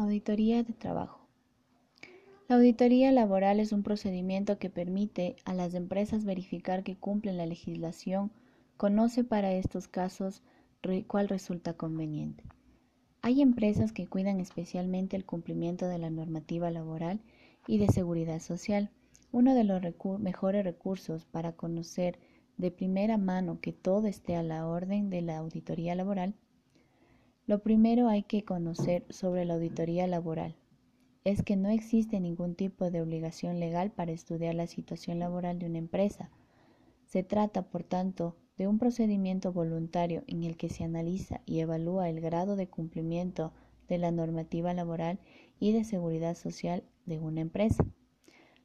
Auditoría de trabajo. La auditoría laboral es un procedimiento que permite a las empresas verificar que cumplen la legislación, conoce para estos casos cuál resulta conveniente. Hay empresas que cuidan especialmente el cumplimiento de la normativa laboral y de seguridad social. Uno de los mejores recursos para conocer de primera mano que todo esté a la orden de la auditoría laboral. Lo primero hay que conocer sobre la auditoría laboral es que no existe ningún tipo de obligación legal para estudiar la situación laboral de una empresa. Se trata, por tanto, de un procedimiento voluntario en el que se analiza y evalúa el grado de cumplimiento de la normativa laboral y de seguridad social de una empresa.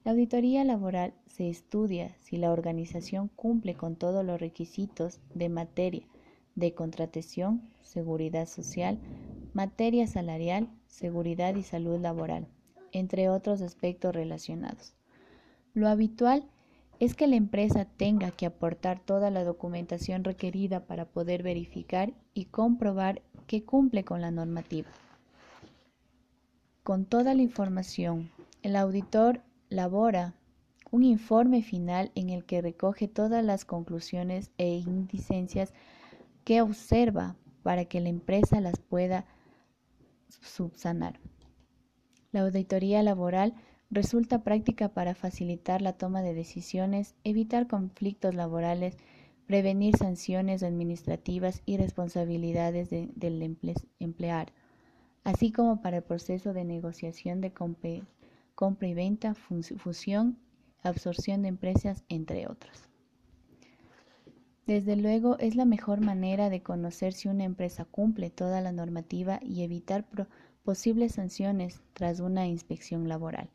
La auditoría laboral se estudia si la organización cumple con todos los requisitos de materia de contratación, seguridad social, materia salarial, seguridad y salud laboral, entre otros aspectos relacionados. Lo habitual es que la empresa tenga que aportar toda la documentación requerida para poder verificar y comprobar que cumple con la normativa. Con toda la información, el auditor labora un informe final en el que recoge todas las conclusiones e indicencias que observa para que la empresa las pueda subsanar. La auditoría laboral resulta práctica para facilitar la toma de decisiones, evitar conflictos laborales, prevenir sanciones administrativas y responsabilidades del empleado, así como para el proceso de negociación de compra y venta, fusión, absorción de empresas, entre otros. Desde luego, es la mejor manera de conocer si una empresa cumple toda la normativa y evitar posibles sanciones tras una inspección laboral.